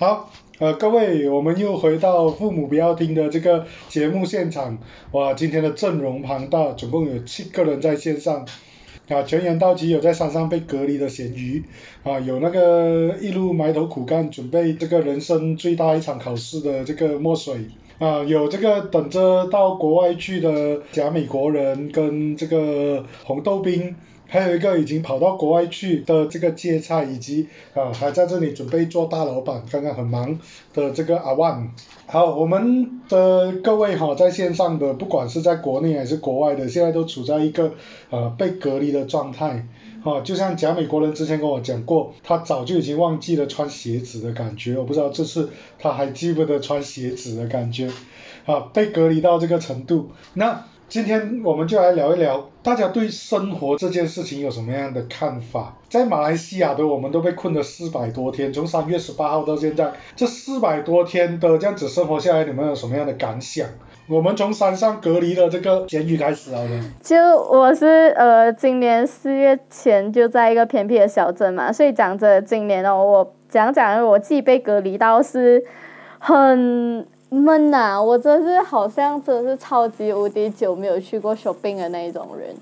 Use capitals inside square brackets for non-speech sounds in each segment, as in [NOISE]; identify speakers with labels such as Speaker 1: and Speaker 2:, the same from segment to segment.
Speaker 1: 好，呃，各位，我们又回到父母不要听的这个节目现场。哇，今天的阵容庞大，总共有七个人在线上。啊，全员到齐，有在山上被隔离的咸鱼，啊，有那个一路埋头苦干准备这个人生最大一场考试的这个墨水，啊，有这个等着到国外去的假美国人跟这个红豆冰。还有一个已经跑到国外去的这个芥菜，以及啊还在这里准备做大老板，刚刚很忙的这个阿万。好，我们的各位哈在线上的，不管是在国内还是国外的，现在都处在一个呃被隔离的状态。哈，就像假美国人之前跟我讲过，他早就已经忘记了穿鞋子的感觉，我不知道这次他还记不得穿鞋子的感觉。啊，被隔离到这个程度，那。今天我们就来聊一聊，大家对生活这件事情有什么样的看法？在马来西亚的我们都被困了四百多天，从三月十八号到现在，这四百多天的这样子生活下来，你们有什么样的感想？我们从山上隔离的这个监狱开始好了。
Speaker 2: 就我是呃，今年四月前就在一个偏僻的小镇嘛，所以讲着今年哦，我讲讲我自己被隔离到是很。闷呐！我真是好像真的是超级无敌久没有去过 shopping 的那一种人。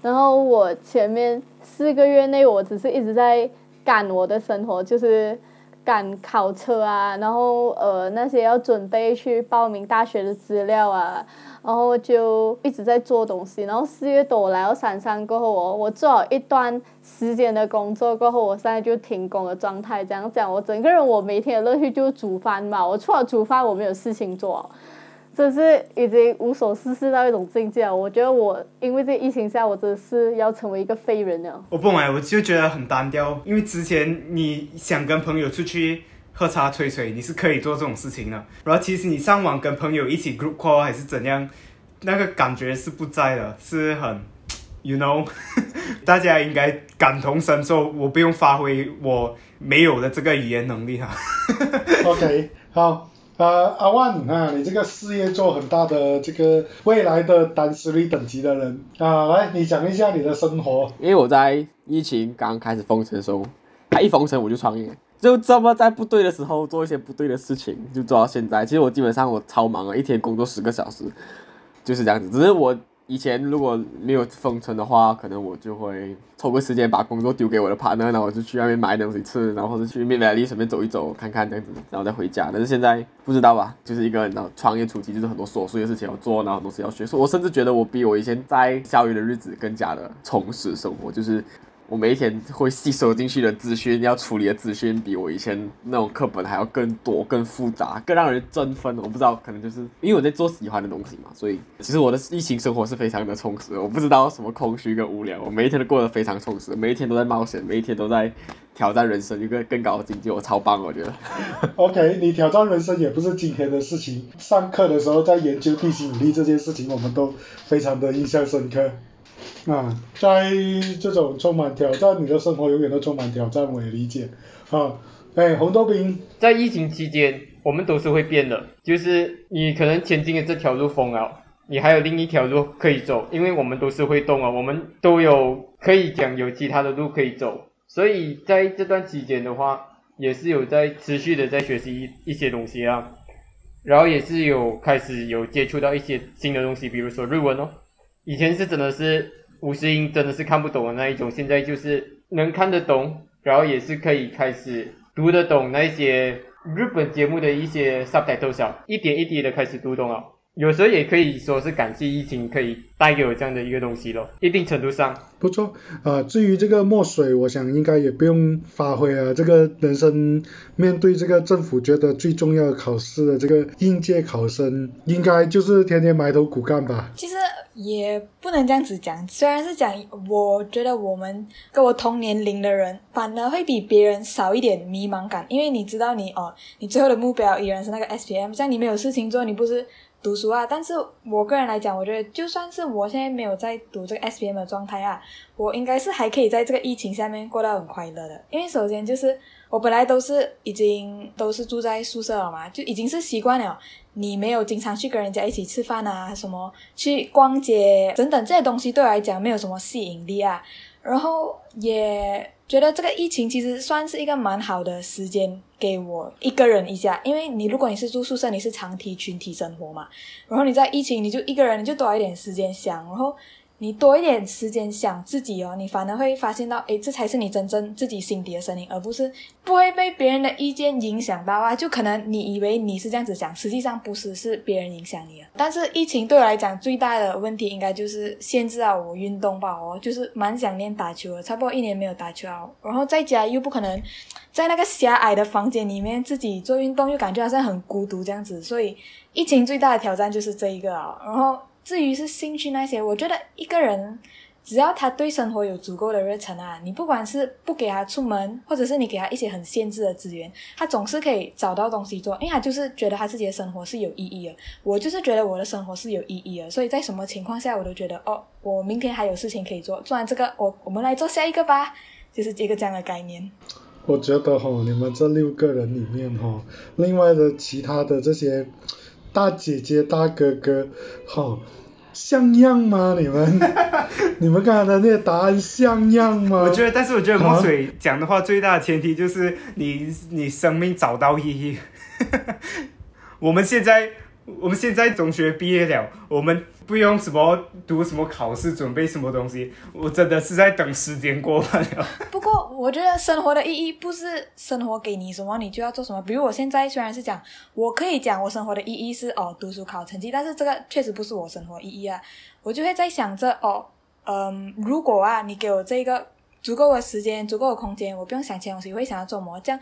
Speaker 2: 然后我前面四个月内，我只是一直在赶我的生活，就是赶考车啊，然后呃那些要准备去报名大学的资料啊。然后就一直在做东西，然后四月多我来到山上过后，我我做了一段时间的工作过后，我现在就停工的状态。这样讲，我整个人我每天的乐趣就是煮饭嘛。我除了煮饭，我没有事情做，真是已经无所事事到一种境界。我觉得我因为这疫情下，我真的是要成为一个废人了。
Speaker 3: 我不买，我就觉得很单调，因为之前你想跟朋友出去。喝茶吹吹，你是可以做这种事情的。然后其实你上网跟朋友一起 group call 还是怎样，那个感觉是不在的，是很，you know，[LAUGHS] 大家应该感同身受。我不用发挥我没有的这个语言能力哈。[LAUGHS]
Speaker 1: OK，好，呃，阿万啊，你这个事业做很大的，这个未来的单实力等级的人啊，来，你讲一下你的生活。
Speaker 4: 因为我在疫情刚开始封城的时候，他一封城我就创业。就这么在不对的时候做一些不对的事情，就做到现在。其实我基本上我超忙啊，一天工作十个小时，就是这样子。只是我以前如果没有封城的话，可能我就会抽个时间把工作丢给我的 partner，然后我就去外面买东西吃，然后或者去面美丽随便走一走看看这样子，然后再回家。但是现在不知道吧，就是一个然后创业初期就是很多琐碎的事情要做，然后很多事要学。所以我甚至觉得我比我以前在校园的日子更加的充实生活，就是。我每一天会吸收进去的资讯，要处理的资讯，比我以前那种课本还要更多、更复杂、更让人振奋。我不知道，可能就是因为我在做喜欢的东西嘛，所以其实我的疫情生活是非常的充实。我不知道什么空虚跟无聊，我每一天都过得非常充实，每一天都在冒险，每一天都在挑战人生一个更高的境界，我超棒，我觉得。[LAUGHS]
Speaker 1: OK，你挑战人生也不是今天的事情。上课的时候在研究地心引力这件事情，我们都非常的印象深刻。啊，在这种充满挑战，你的生活永远都充满挑战，我也理解。啊，哎，红豆冰，
Speaker 5: 在疫情期间，我们都是会变的，就是你可能前进的这条路封了，你还有另一条路可以走，因为我们都是会动啊，我们都有可以讲有其他的路可以走，所以在这段期间的话，也是有在持续的在学习一些东西啊，然后也是有开始有接触到一些新的东西，比如说日文哦，以前是真的是。五十音真的是看不懂的那一种，现在就是能看得懂，然后也是可以开始读得懂那些日本节目的一些 subtitle，一点一滴的开始读懂了。有时候也可以说是感谢疫情可以带给我这样的一个东西咯，一定程度上
Speaker 1: 不错啊。至于这个墨水，我想应该也不用发挥啊。这个人生面对这个政府觉得最重要的考试的这个应届考生，应该就是天天埋头苦干吧。
Speaker 6: 其实也不能这样子讲，虽然是讲，我觉得我们跟我同年龄的人，反而会比别人少一点迷茫感，因为你知道你哦，你最后的目标依然是那个 S P M，像你没有事情做，你不是。读书啊，但是我个人来讲，我觉得就算是我现在没有在读这个 S P M 的状态啊，我应该是还可以在这个疫情下面过得很快乐的。因为首先就是我本来都是已经都是住在宿舍了嘛，就已经是习惯了，你没有经常去跟人家一起吃饭啊，什么去逛街等等这些东西对我来讲没有什么吸引力啊。然后也觉得这个疫情其实算是一个蛮好的时间给我一个人一下，因为你如果你是住宿舍，你是长期群体生活嘛，然后你在疫情你就一个人，你就多一点时间想，然后。你多一点时间想自己哦，你反而会发现到，诶，这才是你真正自己心底的声音，而不是不会被别人的意见影响到啊。就可能你以为你是这样子想，实际上不是，是别人影响你了。但是疫情对我来讲最大的问题，应该就是限制了我运动吧。哦，就是蛮想念打球的，差不多一年没有打球啊。然后在家又不可能在那个狭隘的房间里面自己做运动，又感觉好像很孤独这样子。所以疫情最大的挑战就是这一个啊。然后。至于是兴趣那些，我觉得一个人只要他对生活有足够的热忱啊，你不管是不给他出门，或者是你给他一些很限制的资源，他总是可以找到东西做，因为他就是觉得他自己的生活是有意义的。我就是觉得我的生活是有意义的，所以在什么情况下我都觉得哦，我明天还有事情可以做，做完这个，我我们来做下一个吧，就是一个这样的概念。
Speaker 1: 我觉得哈，你们这六个人里面哈，另外的其他的这些。大姐姐、大哥哥，好像样吗？你们，[LAUGHS] 你们刚才的那个答案像样吗？
Speaker 3: 我觉得，但是我觉得墨水讲的话，最大的前提就是你你生命找到意义。[LAUGHS] 我们现在。我们现在中学毕业了，我们不用什么读什么考试，准备什么东西，我真的是在等时间过完了。[LAUGHS]
Speaker 6: 不过，我觉得生活的意义不是生活给你什么，你就要做什么。比如我现在虽然是讲，我可以讲我生活的意义是哦读书考成绩，但是这个确实不是我生活意义啊。我就会在想着哦，嗯，如果啊你给我这个足够的时间、足够的空间，我不用想其他东西，我会想要做什么？这样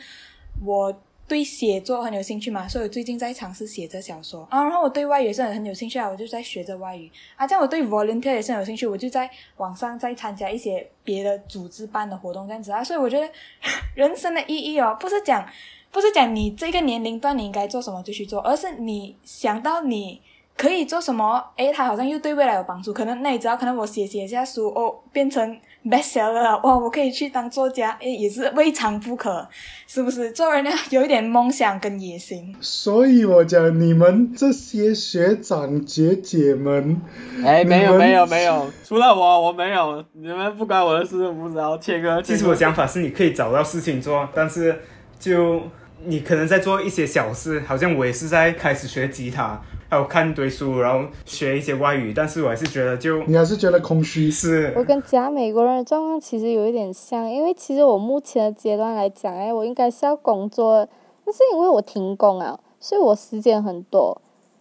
Speaker 6: 我。对写作很有兴趣嘛，所以我最近在尝试写着小说啊。然后我对外语也是很很有兴趣啊，我就在学着外语啊。这样我对 volunteer 也是很有兴趣，我就在网上在参加一些别的组织办的活动这样子啊。所以我觉得人生的意义哦，不是讲不是讲你这个年龄段你应该做什么就去做，而是你想到你可以做什么，诶，它好像又对未来有帮助。可能那你知道，可能我写写下书哦，变成。best seller 哇，我可以去当作家，诶，也是未尝不可，是不是？做人要有一点梦想跟野心。
Speaker 1: 所以我讲你们这些学长姐姐们，
Speaker 4: 哎，没有没有没有，除了我我没有，你们不关我的事，不知道。切哥，
Speaker 3: 其实我想法是你可以找到事情做，但是就你可能在做一些小事，好像我也是在开始学吉他。还有看一堆书，然后学一些外语，但是我还是觉得就
Speaker 1: 你还是觉得空虚
Speaker 3: 是。
Speaker 2: 我跟假美国人的状况其实有一点像，因为其实我目前的阶段来讲，哎，我应该是要工作，但是因为我停工啊，所以我时间很多，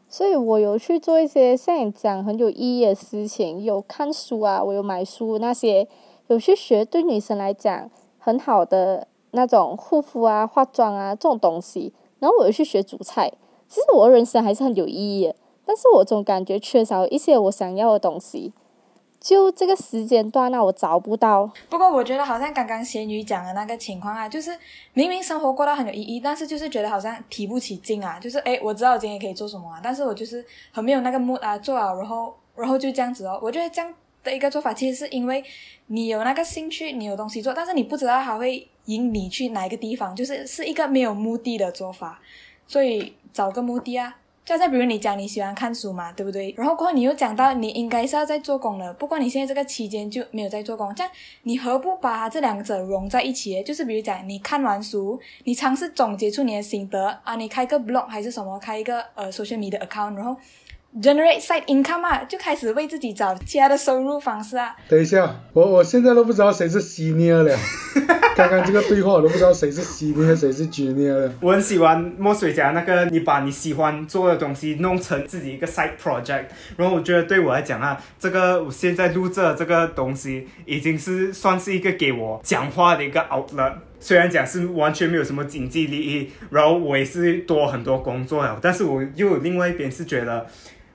Speaker 2: 所以我有去做一些像你讲很有意义的事情，有看书啊，我有买书那些，有去学对女生来讲很好的那种护肤啊、化妆啊这种东西，然后我又去学煮菜。其实我人生还是很有意义，但是我总感觉缺少一些我想要的东西。就这个时间段，那我找不到。
Speaker 6: 不过我觉得好像刚刚仙女讲的那个情况啊，就是明明生活过得很有意义，但是就是觉得好像提不起劲啊。就是诶，我知道我今天可以做什么啊，但是我就是很没有那个 mood 啊，做啊，然后然后就这样子哦。我觉得这样的一个做法，其实是因为你有那个兴趣，你有东西做，但是你不知道它会引你去哪一个地方，就是是一个没有目的的做法，所以。找个目的啊，就再比如你讲你喜欢看书嘛，对不对？然后过后你又讲到你应该是要在做工了，不过你现在这个期间就没有在做工，这样你何不把这两者融在一起？就是比如讲你看完书，你尝试总结出你的心得啊，你开个 blog 还是什么，开一个呃 social media account，然后。Generate side income 啊，就开始为自己找其他的收入方式啊。
Speaker 1: 等一下，我我现在都不知道谁是 senior 了。[LAUGHS] 刚刚这个对话我都不知道谁是 senior，谁是 junior 了。
Speaker 3: 我很喜欢墨水家那个，你把你喜欢做的东西弄成自己一个 side project。然后我觉得对我来讲啊，这个我现在录这这个东西，已经是算是一个给我讲话的一个 outlet。虽然讲是完全没有什么经济利益，然后我也是多很多工作了，但是我又有另外一边是觉得。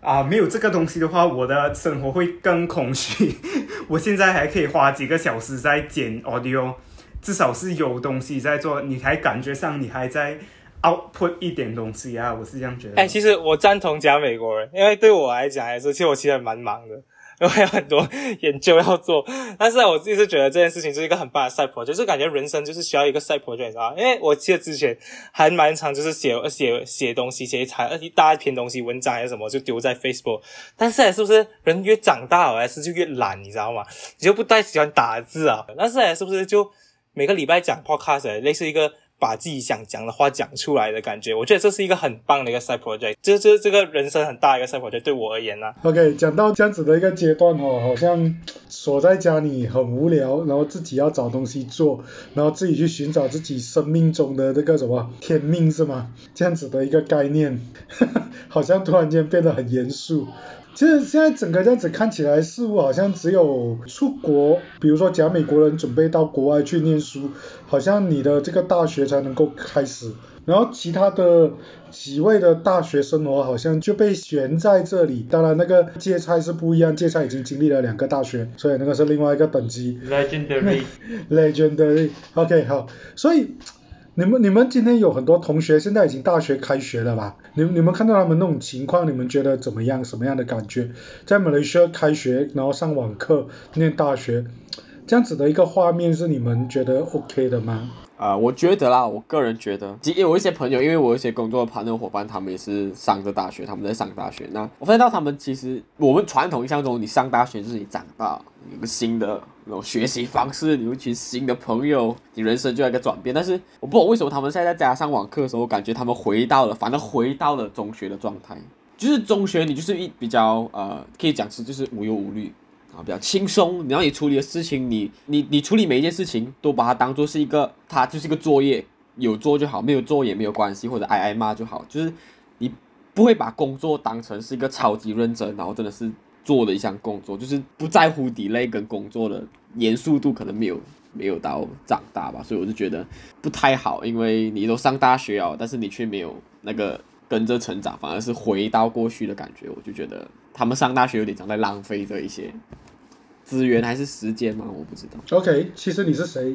Speaker 3: 啊，没有这个东西的话，我的生活会更空虚。[LAUGHS] 我现在还可以花几个小时在剪 audio，至少是有东西在做，你还感觉上你还在 output 一点东西啊，我是这样觉得。
Speaker 7: 哎，其实我赞同讲美国人，因为对我来讲还是，其实我其实蛮忙的。因为有很多研究要做，但是我自己是觉得这件事情是一个很棒的 side project，就是感觉人生就是需要一个 side project，你知道因为我记得之前还蛮长，就是写写写东西，写一长一大篇东西，文章还是什么，就丢在 Facebook。但是是不是人越长大，还是就越懒，你知道吗？你就不太喜欢打字啊？但是是不是就每个礼拜讲 podcast，类似一个把自己想讲的话讲出来的感觉。我觉得这是一个很棒的一个 side project，这这这个人生很大一个 side project 对我而言呢、
Speaker 1: OK，讲到这样子的一个阶段哦，好像锁在家里很无聊，然后自己要找东西做，然后自己去寻找自己生命中的这个什么天命是吗？这样子的一个概念，[LAUGHS] 好像突然间变得很严肃。其实现在整个这样子看起来，似乎好像只有出国，比如说假美国人准备到国外去念书，好像你的这个大学才能够开始，然后其他的几位的大学生活好像就被悬在这里。当然，那个芥菜是不一样，芥菜已经经历了两个大学，所以那个是另外一个等级。
Speaker 5: legendary。
Speaker 1: Legendary。OK，好，所以你们你们今天有很多同学现在已经大学开学了吧？你你们看到他们那种情况，你们觉得怎么样？什么样的感觉？在马来西亚开学，然后上网课，念大学，这样子的一个画面是你们觉得 OK 的吗？
Speaker 4: 啊、我觉得啦，我个人觉得，其实有一些朋友，因为我一些工作的朋友伙伴，他们也是上着大学，他们在上大学。那我发现到他们其实，我们传统印象中，你上大学就是你长大，有个新的那种学习方式，你有一群新的朋友，你人生就要一个转变。但是我不懂为什么他们现在在家上网课的时候，我感觉他们回到了，反正回到了中学的状态。就是中学，你就是一比较呃，可以讲是就是无忧无虑，啊，比较轻松。然后你处理的事情，你你你处理每一件事情都把它当做是一个，它就是一个作业，有做就好，没有做也没有关系，或者挨挨骂就好。就是你不会把工作当成是一个超级认真，然后真的是做的一项工作，就是不在乎 delay 跟工作的严肃度可能没有没有到长大吧，所以我就觉得不太好，因为你都上大学哦，但是你却没有那个跟着成长，反而是回到过去的感觉，我就觉得他们上大学有点像在浪费这一些资源还是时间吗？我不知道。
Speaker 1: OK，其实你是谁？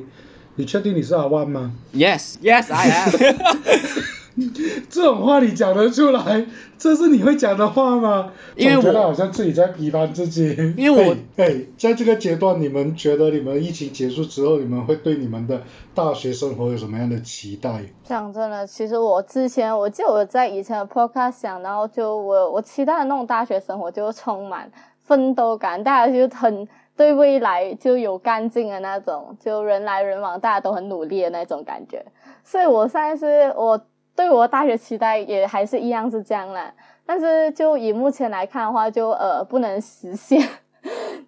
Speaker 1: 你确定你是阿万吗
Speaker 4: ？Yes, yes, I am [LAUGHS] [LAUGHS]
Speaker 1: 这种话你讲得出来？这是你会讲的话吗？
Speaker 4: 因为我
Speaker 1: 觉得好像自己在批判自己。
Speaker 4: 因为我 [LAUGHS]
Speaker 1: 哎，哎在这个阶段，你们觉得你们疫情结束之后，你们会对你们的大学生活有什么样的期待？
Speaker 2: 讲真的，其实我之前我记得我在以前的 podcast 讲，然后就我我期待的那种大学生活就充满奋斗感，大家就很对未来就有干劲的那种，就人来人往，大家都很努力的那种感觉。所以我现在是我对我大学期待也还是一样是这样啦，但是就以目前来看的话就，呃不能实现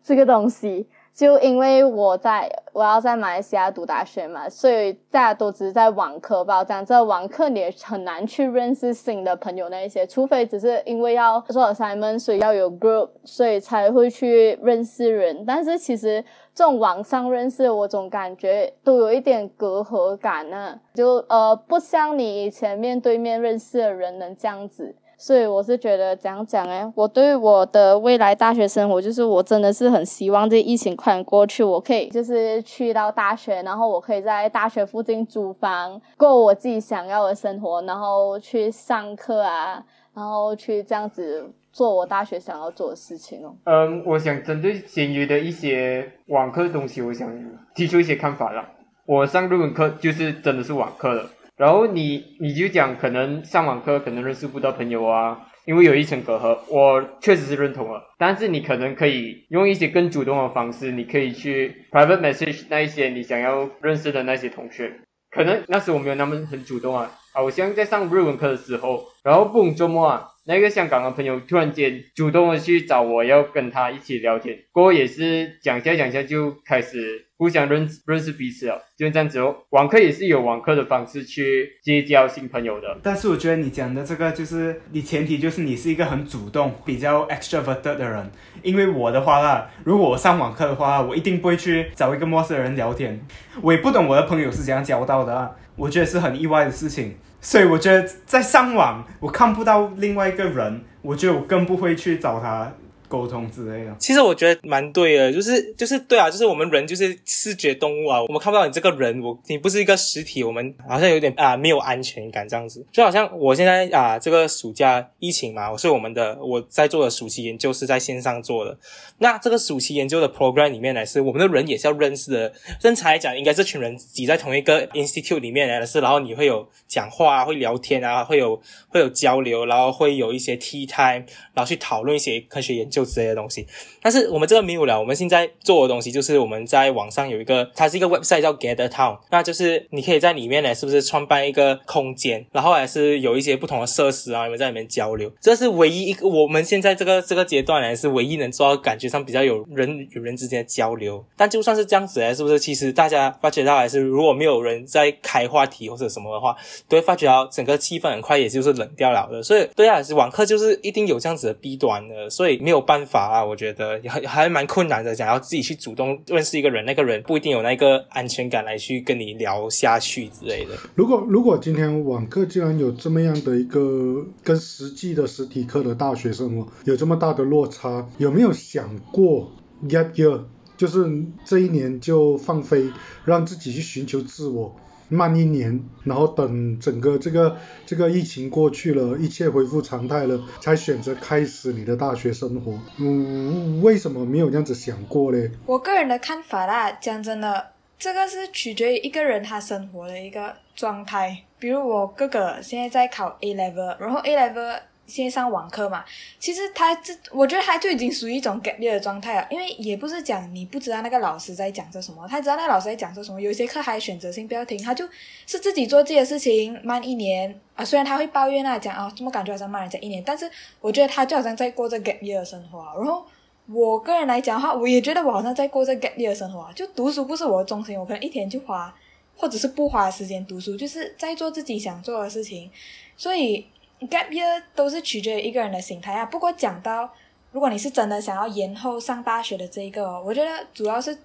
Speaker 2: 这个东西。就因为我在我要在马来西亚读大学嘛，所以大家都只是在网课吧，这样在网课你也很难去认识新的朋友那一些，除非只是因为要做 assignment，所以要有 group，所以才会去认识人。但是其实这种网上认识，我总感觉都有一点隔阂感呢、就呃不像你以前面对面认识的人能这样子。所以我是觉得怎样讲哎，我对我的未来大学生活，就是我真的是很希望这疫情快点过去，我可以就是去到大学，然后我可以在大学附近租房，过我自己想要的生活，然后去上课啊，然后去这样子做我大学想要做的事情哦。
Speaker 5: 嗯，我想针对咸鱼的一些网课的东西，我想提出一些看法啦。我上日文课就是真的是网课了，然后你你就讲可能上网课可能认识不到朋友啊，因为有一层隔阂，我确实是认同了。但是你可能可以用一些更主动的方式，你可以去 private message 那一些你想要认识的那些同学。可能那时我没有那么很主动啊，啊，我像在上日文课的时候，然后不懂周末啊，那个香港的朋友突然间主动的去找我要跟他一起聊天，过后也是讲下讲下就开始互相认识认识彼此了，就这样子哦。网课也是有网课的方式去结交新朋友的，
Speaker 3: 但是我觉得你讲的这个就是你前提就是你是一个很主动、比较 extroverted 的人。因为我的话啦，如果我上网课的话，我一定不会去找一个陌生人聊天。我也不懂我的朋友是怎样交到的，我觉得是很意外的事情。所以我觉得在上网我看不到另外一个人，我就更不会去找他沟通之类的。
Speaker 7: 其实我觉得蛮对的，就是就是对啊，就是我们人就是视觉动物啊，我们看不到你这个人，我你不是一个实体，我们好像有点啊没有安全感这样子，就好像我现在啊这个暑假疫情嘛，我是我们的我在做的暑期研究是在线上做的，那这个暑期研究的 program 里面呢，是我们的人也是要认识的，正常来讲应该这群人挤在同一个 institute 里面来的是，然后你会有讲话啊，会聊天啊，会有会有交流，然后会有一些 tea time，然后去讨论一些科学研究秀之类的东西。但是我们这个没有了，我们现在做的东西就是我们在网上有一个，它是一个 website 叫 Gather Town，那就是你可以在里面呢，是不是创办一个空间，然后还是有一些不同的设施啊，你们在里面交流。这是唯一一个我们现在这个这个阶段呢，是唯一能做到感觉上比较有人与人之间的交流。但就算是这样子呢，是不是其实大家发觉到还是如果没有人在开话题或者什么的话，都会发觉到整个气氛很快也就是冷掉了的。所以对啊，网课就是一定有这样子的弊端的，所以没有办法啊，我觉得还 [LAUGHS] 还蛮困难的，想要自己去主动认识一个人，那个人不一定有那个安全感来去跟你聊下去之类的。
Speaker 1: 如果如果今天网课竟然有这么样的一个跟实际的实体课的大学生活有这么大的落差，有没有想过 gap year，就是这一年就放飞，让自己去寻求自我，慢一年，然后等整个这个这个疫情过去了，一切恢复常态了，才选择开始你的大学生活。嗯，为什么没有这样子想过嘞？
Speaker 6: 我个人的看法啦，讲真的，这个是取决于一个人他生活的一个状态。比如我哥哥现在在考 A level，然后 A level 线上网课嘛，其实他这我觉得他就已经属于一种 gap year 的状态了，因为也不是讲你不知道那个老师在讲着什么，他知道那个老师在讲着什么，有一些课还选择性不要听，他就是自己做自己的事情，慢一年啊，虽然他会抱怨啊，讲啊，怎么感觉好像慢人家一年，但是我觉得他就好像在过这 gap year 的生活，然后。我个人来讲的话，我也觉得我好像在过这 gap year 的生活，就读书不是我的中心，我可能一天就花，或者是不花时间读书，就是在做自己想做的事情。所以 gap year 都是取决于一个人的心态啊。不过讲到如果你是真的想要延后上大学的这一个，我觉得主要是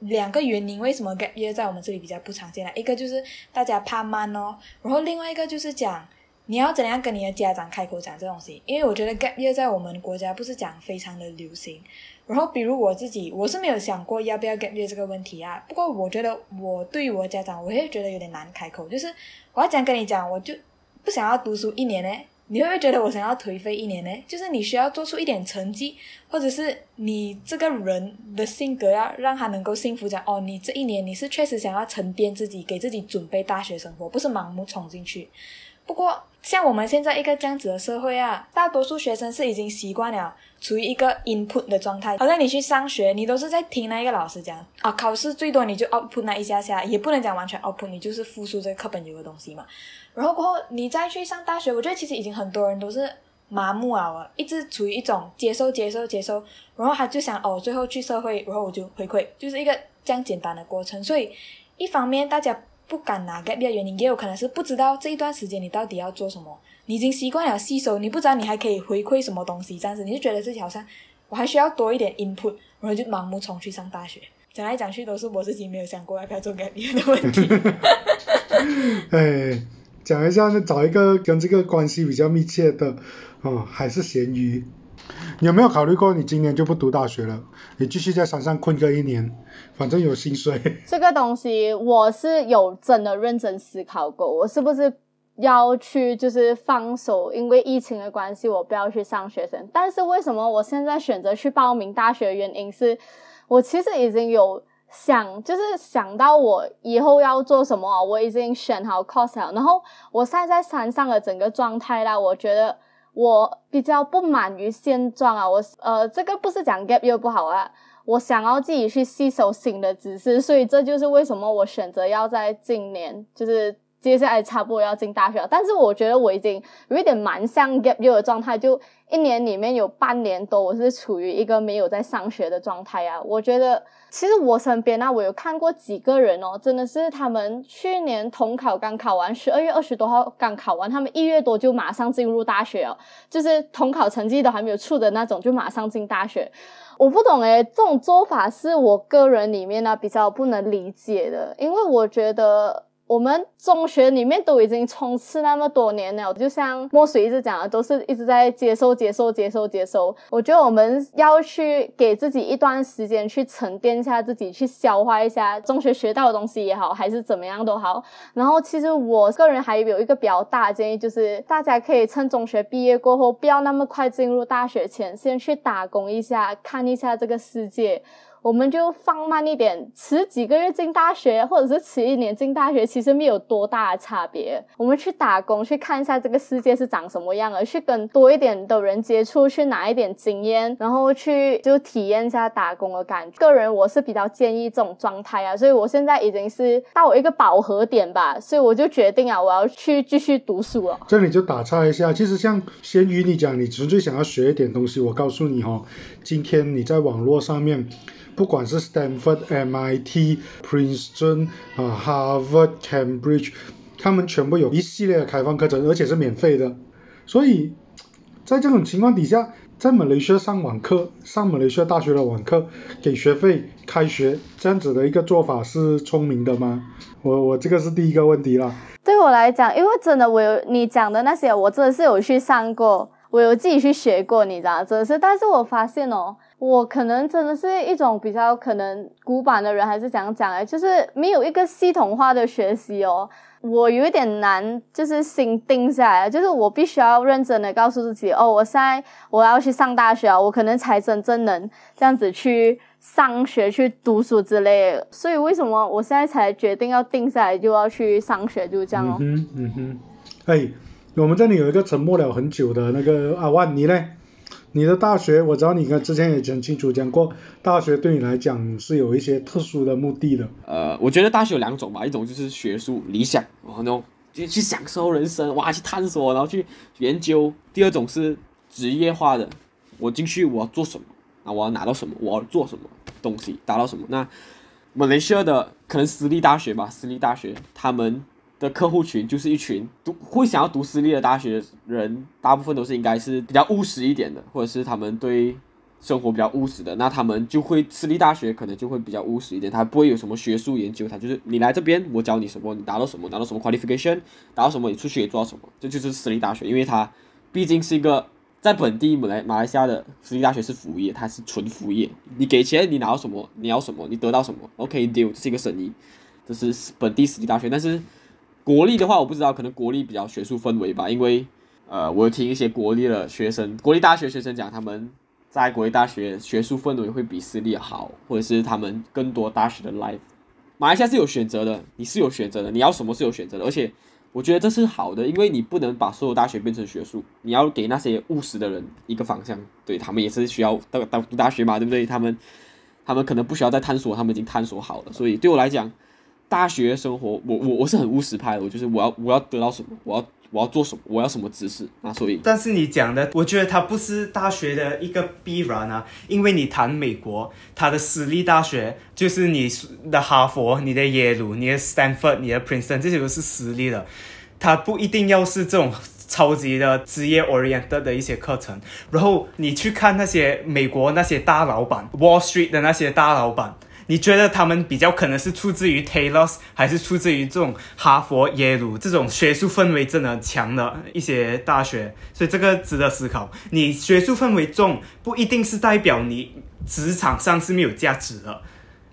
Speaker 6: 两个原因，为什么 gap year 在我们这里比较不常见啊？一个就是大家怕慢哦，然后另外一个就是讲。你要怎样跟你的家长开口讲这东西？因为我觉得 gap year 在我们国家不是讲非常的流行。然后比如我自己，我是没有想过要不要 gap year 这个问题啊。不过我觉得我对于我家长，我会觉得有点难开口。就是我要怎样跟你讲，我就不想要读书一年呢？你会不会觉得我想要颓废一年呢？就是你需要做出一点成绩，或者是你这个人的性格要让他能够幸福。讲哦，你这一年你是确实想要沉淀自己，给自己准备大学生活，不是盲目冲进去。不过，像我们现在一个这样子的社会啊，大多数学生是已经习惯了处于一个 input 的状态。好像你去上学，你都是在听那一个老师讲啊，考试最多你就 output 那一下下，也不能讲完全 output，你就是复述这个课本有的东西嘛。然后过后你再去上大学，我觉得其实已经很多人都是麻木啊，一直处于一种接受、接受、接受，然后他就想哦，最后去社会，然后我就回馈，就是一个这样简单的过程。所以一方面大家。不敢拿 gap year 原因也有可能是不知道这一段时间你到底要做什么，你已经习惯了吸收，你不知道你还可以回馈什么东西，这样子你就觉得自己好像我还需要多一点 [LAUGHS] input，然后就盲目冲去上大学。讲来讲去都是我自己没有想过要不要做 gap year 的 [LAUGHS] 问题。
Speaker 1: 哎，讲一下，找一个跟这个关系比较密切的，哦，还是咸鱼。你有没有考虑过，你今年就不读大学了，你继续在山上困个一年，反正有薪水。
Speaker 2: 这个东西我是有真的认真思考过，我是不是要去就是放手，因为疫情的关系，我不要去上学生。但是为什么我现在选择去报名大学？原因是我其实已经有想，就是想到我以后要做什么，我已经选好 course 了。然后我现在在山上的整个状态啦，我觉得。我比较不满于现状啊，我呃，这个不是讲 gap 又不好啊，我想要自己去吸收新的知识，所以这就是为什么我选择要在今年，就是接下来差不多要进大学，但是我觉得我已经有一点蛮像 gap year 的状态，就一年里面有半年多我是处于一个没有在上学的状态啊，我觉得。其实我身边呢，我有看过几个人哦，真的是他们去年统考刚考完，十二月二十多号刚考完，他们一月多就马上进入大学哦，就是统考成绩都还没有出的那种，就马上进大学。我不懂诶，这种做法是我个人里面呢比较不能理解的，因为我觉得。我们中学里面都已经冲刺那么多年了，就像墨水一直讲的，都是一直在接受、接受、接受、接受。我觉得我们要去给自己一段时间去沉淀一下自己，去消化一下中学学到的东西也好，还是怎么样都好。然后，其实我个人还有一个比较大的建议，就是大家可以趁中学毕业过后，不要那么快进入大学前，先去打工一下，看一下这个世界。我们就放慢一点，迟几个月进大学，或者是迟一年进大学，其实没有多大的差别。我们去打工，去看一下这个世界是长什么样的，去跟多一点的人接触，去拿一点经验，然后去就体验一下打工的感觉。个人我是比较建议这种状态啊，所以我现在已经是到一个饱和点吧，所以我就决定啊，我要去继续读书了。
Speaker 1: 这里就打岔一下，其实像先于你讲，你纯粹想要学一点东西，我告诉你哦，今天你在网络上面。不管是 Stanford、MIT、Princeton 啊、Harvard、Cambridge，他们全部有一系列的开放课程，而且是免费的。所以在这种情况底下，在马来西亚上网课，上马来西亚大学的网课，给学费开学，这样子的一个做法是聪明的吗？我我这个是第一个问题啦。
Speaker 2: 对我来讲，因为真的我有你讲的那些，我真的是有去上过，我有自己去学过，你知道，真的是。但是我发现哦。我可能真的是一种比较可能古板的人，还是怎样讲哎，就是没有一个系统化的学习哦，我有一点难，就是心定下来，就是我必须要认真的告诉自己哦，我现在我要去上大学啊，我可能才真正能这样子去上学去读书之类，所以为什么我现在才决定要定下来就要去上学，就这样哦。
Speaker 1: 嗯嗯哼，哎，我们这里有一个沉默了很久的那个阿万，你呢？你的大学，我知道你跟之前也讲清楚讲过，大学对你来讲是有一些特殊的目的的。
Speaker 4: 呃，我觉得大学有两种吧，一种就是学术理想，然后那种就去享受人生，哇，去探索，然后去研究；第二种是职业化的，我进去我要做什么，啊，我要拿到什么，我要做什么东西，达到什么。那马来西亚的可能私立大学吧，私立大学他们。的客户群就是一群读会想要读私立的大学的人，大部分都是应该是比较务实一点的，或者是他们对生活比较务实的，那他们就会私立大学可能就会比较务实一点，他不会有什么学术研究，他就是你来这边我教你什么，你达到什么，拿到什么 qualification，达到什么你出去也做到什么，这就是私立大学，因为它毕竟是一个在本地马来马来西亚的私立大学是服务业，它是纯服务业，你给钱你拿到什么，你要什么你得到什么，OK deal，这是一个生意，这是本地私立大学，但是。国立的话，我不知道，可能国立比较学术氛围吧，因为，呃，我有听一些国立的学生，国立大学学生讲，他们在国立大学学术氛围会比私立好，或者是他们更多大学的 life。马来西亚是有选择的，你是有选择的，你要什么是有选择的，而且我觉得这是好的，因为你不能把所有大学变成学术，你要给那些务实的人一个方向，对他们也是需要到到读大学嘛，对不对？他们他们可能不需要再探索，他们已经探索好了，所以对我来讲。大学生活，我我我是很务实派的，我就是我要我要得到什么，我要我要做什么，我要什么知识啊，所以。
Speaker 3: 但是你讲的，我觉得它不是大学的一个必然啊，因为你谈美国，它的私立大学就是你的哈佛、你的耶鲁、你的 Stanford、你的 Princeton，这些都是私立的，它不一定要是这种超级的职业 oriented 的一些课程。然后你去看那些美国那些大老板，Wall Street 的那些大老板。你觉得他们比较可能是出自于 Taylor，还是出自于这种哈佛、耶鲁这种学术氛围真的强的一些大学？所以这个值得思考。你学术氛围重，不一定是代表你职场上是没有价值的。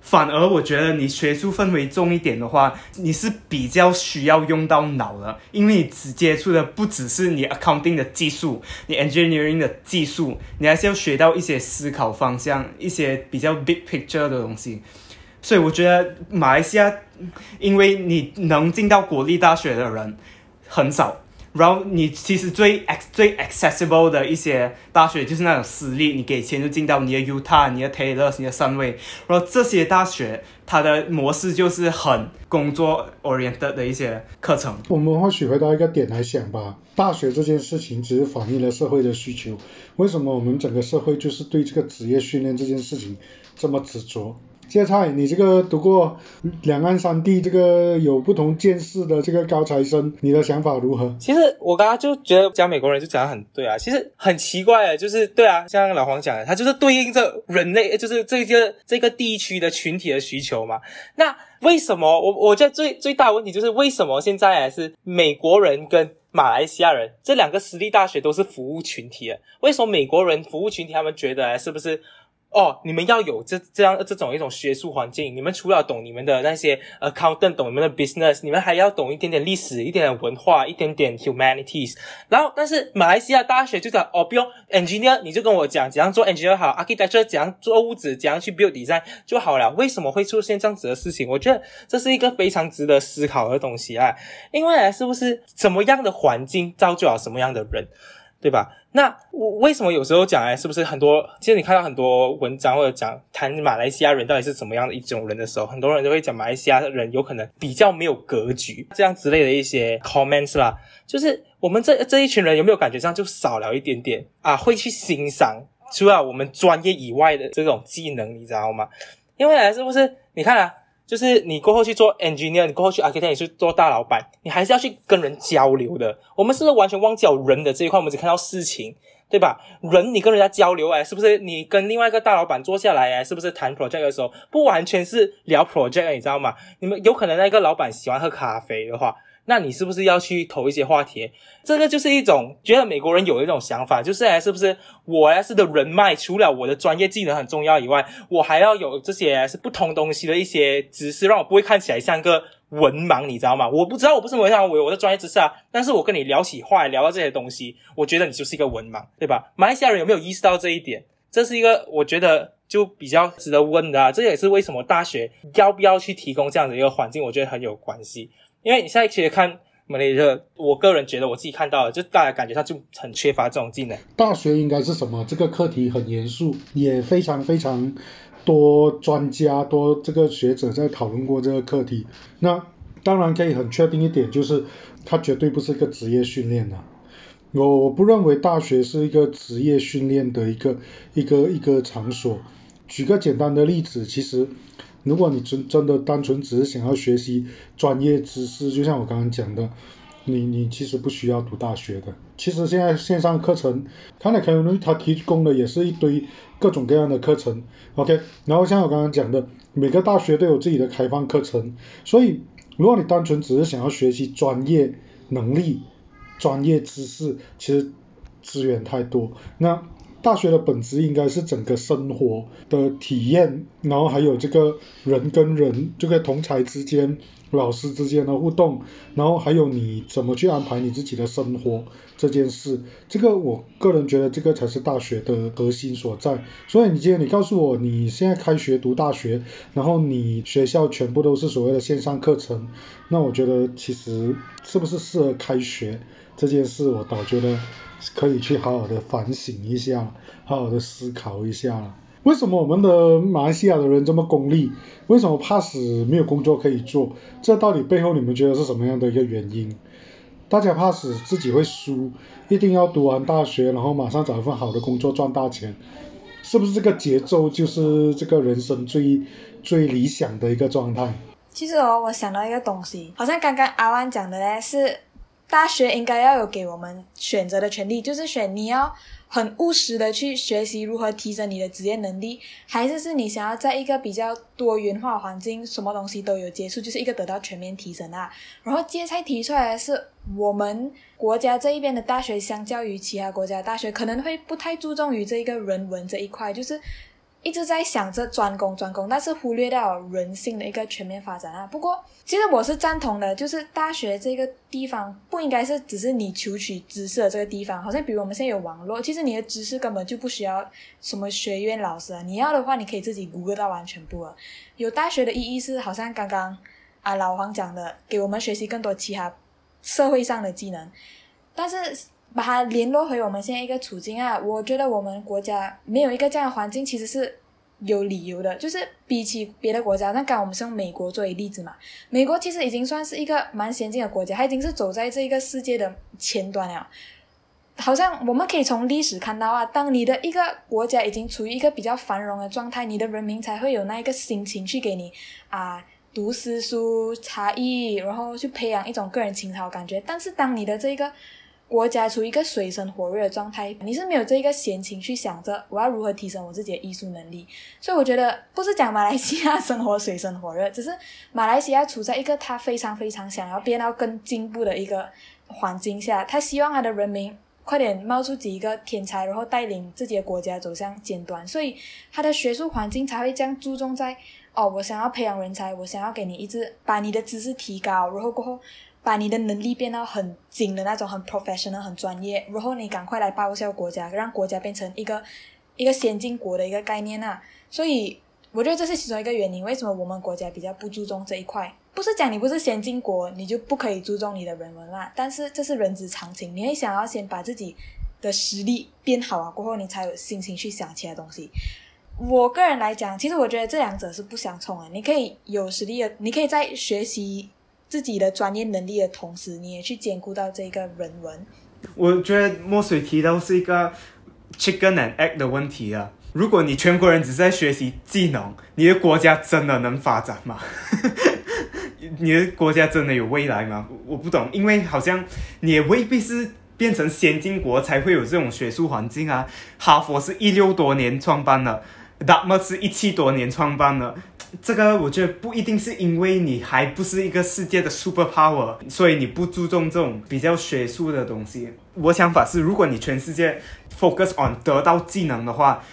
Speaker 3: 反而我觉得你学术氛围重一点的话，你是比较需要用到脑的，因为你只接触的不只是你 accounting 的技术，你 engineering 的技术，你还是要学到一些思考方向，一些比较 big picture 的东西。所以我觉得马来西亚，因为你能进到国立大学的人很少。然后你其实最最 accessible 的一些大学就是那种私立，你给钱就进到你的 Utah、你的 Taylor、你的 Sunway。然后这些大学它的模式就是很工作 oriented 的一些课程。
Speaker 1: 我们或许回到一个点来想吧，大学这件事情只是反映了社会的需求。为什么我们整个社会就是对这个职业训练这件事情这么执着？芥菜，你这个读过两岸三地这个有不同见识的这个高材生，你的想法如何？
Speaker 7: 其实我刚刚就觉得讲美国人就讲的很对啊，其实很奇怪，就是对啊，像老黄讲的，他就是对应着人类，就是这些这个地区的群体的需求嘛。那为什么我我觉得最最大的问题就是为什么现在还是美国人跟马来西亚人这两个私立大学都是服务群体啊？为什么美国人服务群体他们觉得是不是？哦，你们要有这这样这种一种学术环境，你们除了懂你们的那些 accountant，懂你们的 business，你们还要懂一点点历史，一点点文化，一点点 humanities。然后，但是马来西亚大学就讲哦，不用 engineer，你就跟我讲怎样做 engineer 好，architecture 怎样做屋子，怎样去 build design 就好了。为什么会出现这样子的事情？我觉得这是一个非常值得思考的东西啊，因为是不是什么样的环境造就了什么样的人？对吧？那我为什么有时候讲哎，是不是很多？其实你看到很多文章或者讲谈马来西亚人到底是怎么样的一种人的时候，很多人都会讲马来西亚人有可能比较没有格局，这样之类的一些 comments 啦。就是我们这这一群人有没有感觉上就少了一点点啊？会去欣赏除了我们专业以外的这种技能，你知道吗？因为是不是？你看啊。就是你过后去做 engineer，你过后去 architect，你去做大老板，你还是要去跟人交流的。我们是不是完全忘记了人的这一块？我们只看到事情，对吧？人你跟人家交流，哎，是不是你跟另外一个大老板坐下来，哎，是不是谈 project 的时候，不完全是聊 project，你知道吗？你们有可能那个老板喜欢喝咖啡的话。那你是不是要去投一些话题？这个就是一种觉得美国人有一种想法，就是哎，是不是我呀是的人脉，除了我的专业技能很重要以外，我还要有这些是不同东西的一些知识，让我不会看起来像个文盲，你知道吗？我不知道我不是文盲，我我的专业知识啊，但是我跟你聊起话，聊到这些东西，我觉得你就是一个文盲，对吧？马来西亚人有没有意识到这一点？这是一个我觉得就比较值得问的啊，这也是为什么大学要不要去提供这样的一个环境，我觉得很有关系。因为你现在其实看马来西亚，我个人觉得我自己看到，就大家感觉他就很缺乏这种技能。
Speaker 1: 大学应该是什么？这个课题很严肃，也非常非常多专家、多这个学者在讨论过这个课题。那当然可以很确定一点，就是它绝对不是一个职业训练的。我我不认为大学是一个职业训练的一个一个一个场所。举个简单的例子，其实。如果你真真的单纯只是想要学习专业知识，就像我刚刚讲的，你你其实不需要读大学的。其实现在线上课程，看来可能他提供的也是一堆各种各样的课程，OK。然后像我刚刚讲的，每个大学都有自己的开放课程，所以如果你单纯只是想要学习专业能力、专业知识，其实资源太多。那大学的本质应该是整个生活的体验，然后还有这个人跟人这个同才之间、老师之间的互动，然后还有你怎么去安排你自己的生活这件事，这个我个人觉得这个才是大学的核心所在。所以你今天你告诉我你现在开学读大学，然后你学校全部都是所谓的线上课程，那我觉得其实是不是适合开学这件事，我倒觉得。可以去好好的反省一下，好好的思考一下，为什么我们的马来西亚的人这么功利？为什么怕死没有工作可以做？这到底背后你们觉得是什么样的一个原因？大家怕死自己会输，一定要读完大学，然后马上找一份好的工作赚大钱，是不是这个节奏就是这个人生最最理想的一个状态？
Speaker 6: 其实哦，我想到一个东西，好像刚刚阿万讲的嘞是。大学应该要有给我们选择的权利，就是选你要很务实的去学习如何提升你的职业能力，还是是你想要在一个比较多元化环境，什么东西都有接触，就是一个得到全面提升啊。然后接菜提出来的是，我们国家这一边的大学，相较于其他国家大学，可能会不太注重于这一个人文这一块，就是。一直在想着专攻专攻，但是忽略掉人性的一个全面发展啊。不过，其实我是赞同的，就是大学这个地方不应该是只是你求取知识的这个地方。好像比如我们现在有网络，其实你的知识根本就不需要什么学院老师啊。你要的话，你可以自己 Google 到完全部了。有大学的意义是，好像刚刚啊老黄讲的，给我们学习更多其他社会上的技能，但是。把它联络回我们现在一个处境啊，我觉得我们国家没有一个这样的环境，其实是有理由的。就是比起别的国家，那刚我们是用美国作为例子嘛，美国其实已经算是一个蛮先进的国家，它已经是走在这个世界的前端了。好像我们可以从历史看到啊，当你的一个国家已经处于一个比较繁荣的状态，你的人民才会有那一个心情去给你啊读诗书、茶艺，然后去培养一种个人情操感觉。但是当你的这个国家处于一个水深火热的状态，你是没有这一个闲情去想着我要如何提升我自己的艺术能力。所以我觉得不是讲马来西亚生活水深火热，只是马来西亚处在一个他非常非常想要变到更进步的一个环境下，他希望他的人民快点冒出几个天才，然后带领自己的国家走向尖端，所以他的学术环境才会这样注重在哦，我想要培养人才，我想要给你一直把你的知识提高，然后过后把你的能力变到很精的那种，很 professional，很专业，然后你赶快来报效国家，让国家变成一个一个先进国的一个概念啊。所以我觉得这是其中一个原因，为什么我们国家比较不注重这一块。不是讲你不是先进国，你就不可以注重你的人文啦。但是这是人之常情，你会想要先把自己的实力变好啊，过后你才有信心去想其他东西。我个人来讲，其实我觉得这两者是不相冲的。你可以有实力的，你可以在学习自己的专业能力的同时，你也去兼顾到这个人文。
Speaker 3: 我觉得墨水提到是一个 chicken and egg 的问题啊。如果你全国人只是在学习技能，你的国家真的能发展吗？[LAUGHS] 你的国家真的有未来吗？我不懂，因为好像你也未必是变成先进国才会有这种学术环境啊。哈佛是一六多年创办的。达摩是一七多年创办的，这个我觉得不一定是因为你还不是一个世界的 super power，所以你不注重这种比较学术的东西。我想法是，如果你全世界 focus on 得到技能的话，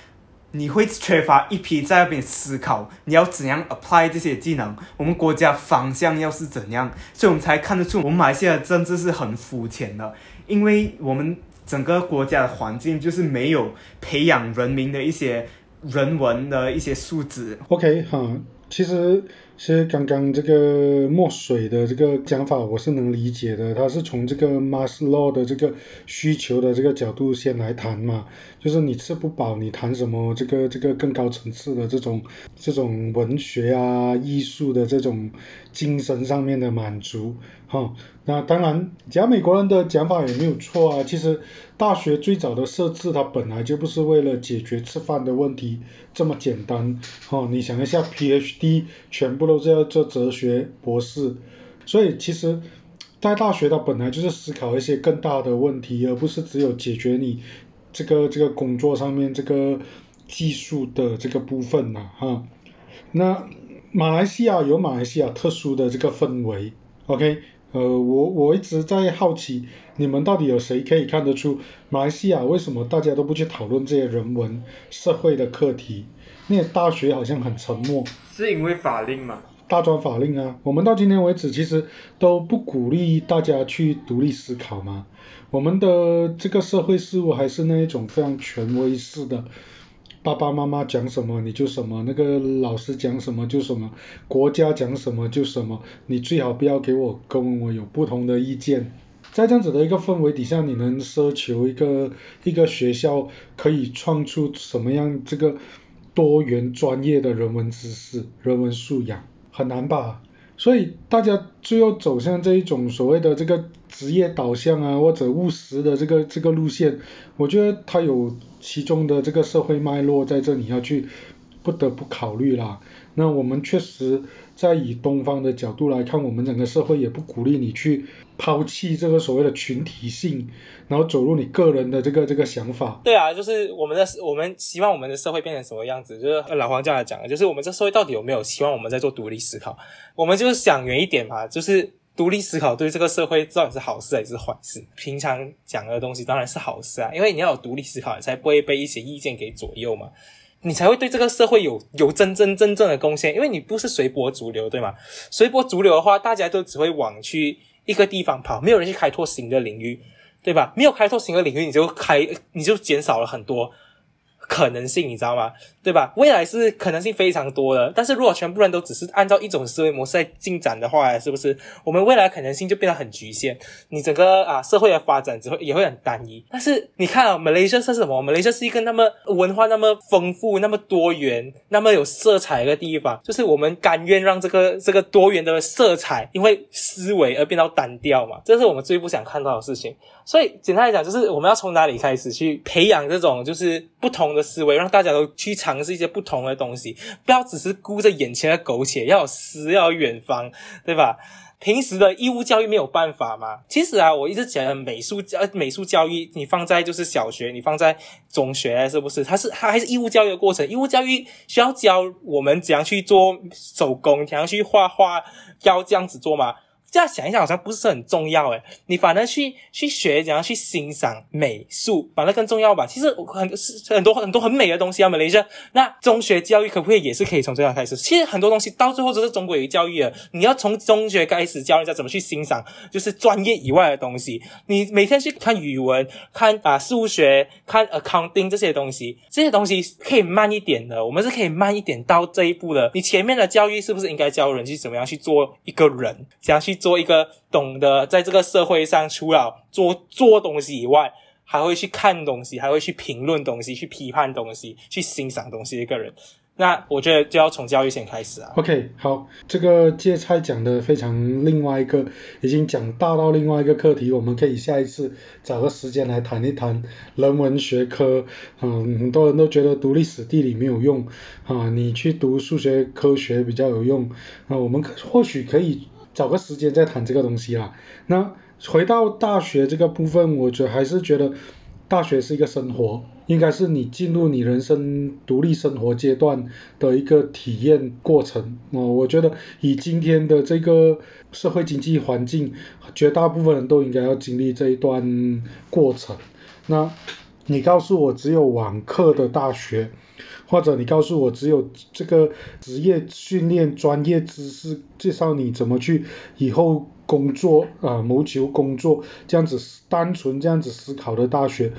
Speaker 3: 你会缺乏一批在那边思考你要怎样 apply 这些技能，我们国家方向要是怎样，所以我们才看得出我们马来西亚的政治是很肤浅的，因为我们整个国家的环境就是没有培养人民的一些。人文的一些素质。
Speaker 1: OK，好，其实其实刚刚这个墨水的这个讲法我是能理解的，他是从这个马斯洛的这个需求的这个角度先来谈嘛，就是你吃不饱，你谈什么这个这个更高层次的这种这种文学啊艺术的这种精神上面的满足，哈。那当然，讲美国人的讲法也没有错啊。其实大学最早的设置，它本来就不是为了解决吃饭的问题这么简单。哦，你想一下，PhD 全部都是要做哲学博士，所以其实，在大学它本来就是思考一些更大的问题，而不是只有解决你这个这个工作上面这个技术的这个部分呐，哈。那马来西亚有马来西亚特殊的这个氛围，OK。呃，我我一直在好奇，你们到底有谁可以看得出马来西亚为什么大家都不去讨论这些人文社会的课题？那大学好像很沉默。
Speaker 5: 是因为法令吗？
Speaker 1: 大专法令啊，我们到今天为止其实都不鼓励大家去独立思考嘛。我们的这个社会事务还是那一种非常权威式的。爸爸妈妈讲什么你就什么，那个老师讲什么就什么，国家讲什么就什么，你最好不要给我跟我有不同的意见。在这样子的一个氛围底下，你能奢求一个一个学校可以创出什么样这个多元专业的人文知识、人文素养，很难吧？所以大家就要走向这一种所谓的这个职业导向啊，或者务实的这个这个路线，我觉得它有其中的这个社会脉络在这里要去不得不考虑啦。那我们确实在以东方的角度来看，我们整个社会也不鼓励你去抛弃这个所谓的群体性，然后走入你个人的这个这个想法。
Speaker 7: 对啊，就是我们的我们希望我们的社会变成什么样子？就是老黄这样讲的，就是我们这社会到底有没有希望我们在做独立思考？我们就是想远一点嘛，就是独立思考对这个社会到底是好事还是坏事？平常讲的东西当然是好事啊，因为你要有独立思考，才不会被一些意见给左右嘛。你才会对这个社会有有真真真正的贡献，因为你不是随波逐流，对吗？随波逐流的话，大家都只会往去一个地方跑，没有人去开拓新的领域，对吧？没有开拓新的领域，你就开你就减少了很多。可能性你知道吗？对吧？未来是可能性非常多的，但是如果全部人都只是按照一种思维模式在进展的话，是不是我们未来可能性就变得很局限？你整个啊社会的发展只会也会很单一。但是你看啊，马来西亚是什么？马来西亚是一个那么文化那么丰富、那么多元、那么有色彩的地方，就是我们甘愿让这个这个多元的色彩因为思维而变到单调嘛？这是我们最不想看到的事情。所以简单来讲，就是我们要从哪里开始去培养这种就是不同的思维，让大家都去尝试一些不同的东西，不要只是顾着眼前的苟且，要有诗，要有远方，对吧？平时的义务教育没有办法嘛？其实啊，我一直觉得美术教美术教育，你放在就是小学，你放在中学，是不是？它是它还是义务教育的过程？义务教育需要教我们怎样去做手工，怎样去画画，要这样子做吗？这样想一想好像不是很重要诶，你反而去去学怎样去欣赏美术，反而更重要吧？其实很是很多很多很美的东西啊，马来西亚那中学教育可不可以也是可以从这样开始？其实很多东西到最后都是中国语教育的，你要从中学开始教人家怎么去欣赏，就是专业以外的东西。你每天去看语文、看啊数学、看 accounting 这些东西，这些东西可以慢一点的，我们是可以慢一点到这一步的。你前面的教育是不是应该教人去怎么样去做一个人，怎样去做一个懂得在这个社会上除了做做东西以外，还会去看东西，还会去评论东西，去批判东西，去欣赏东西的一个人。那我觉得就要从教育先开始啊。
Speaker 1: OK，好，这个芥菜讲的非常另外一个，已经讲大到另外一个课题，我们可以下一次找个时间来谈一谈人文学科。嗯，很多人都觉得读历史、地理没有用，啊，你去读数学、科学比较有用。啊，我们可或许可以找个时间再谈这个东西啦。那回到大学这个部分，我觉得还是觉得大学是一个生活，应该是你进入你人生独立生活阶段的一个体验过程。哦，我觉得以今天的这个社会经济环境，绝大部分人都应该要经历这一段过程。那你告诉我只有网课的大学，或者你告诉我只有这个职业训练专业知识，介绍你怎么去以后工作啊、谋求工作，这样子单纯这样子思考的大学，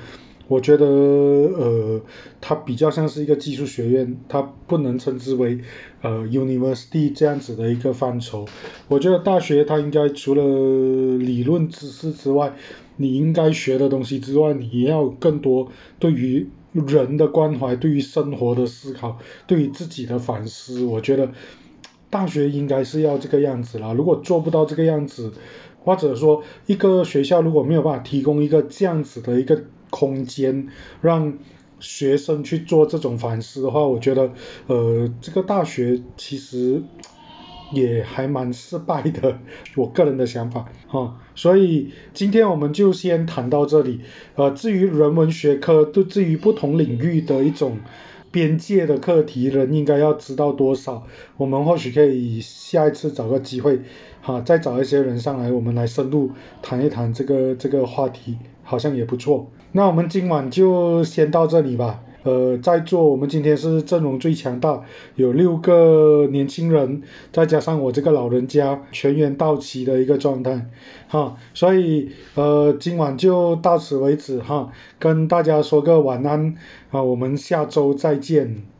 Speaker 1: 我觉得呃，它比较像是一个技术学院，它不能称之为呃 university 这样子的一个范畴。我觉得大学它应该除了理论知识之外，你应该学的东西之外，你也要更多对于人的关怀，对于生活的思考，对于自己的反思。我觉得大学应该是要这个样子啦。如果做不到这个样子，或者说一个学校如果没有办法提供一个这样子的一个空间，让学生去做这种反思的话，我觉得呃这个大学其实也还蛮失败的，我个人的想法哈、所以今天我们就先谈到这里。呃，至于人文学科，对至于不同领域的一种边界的课题，人应该要知道多少？我们或许可以下一次找个机会，哈、再找一些人上来，我们来深入谈一谈这个这个话题，好像也不错。那我们今晚就先到这里吧。呃，在座我们今天是阵容最强大，有六个年轻人，再加上我这个老人家，全员到齐的一个状态，哈，所以呃今晚就到此为止哈，跟大家说个晚安啊，我们下周再见。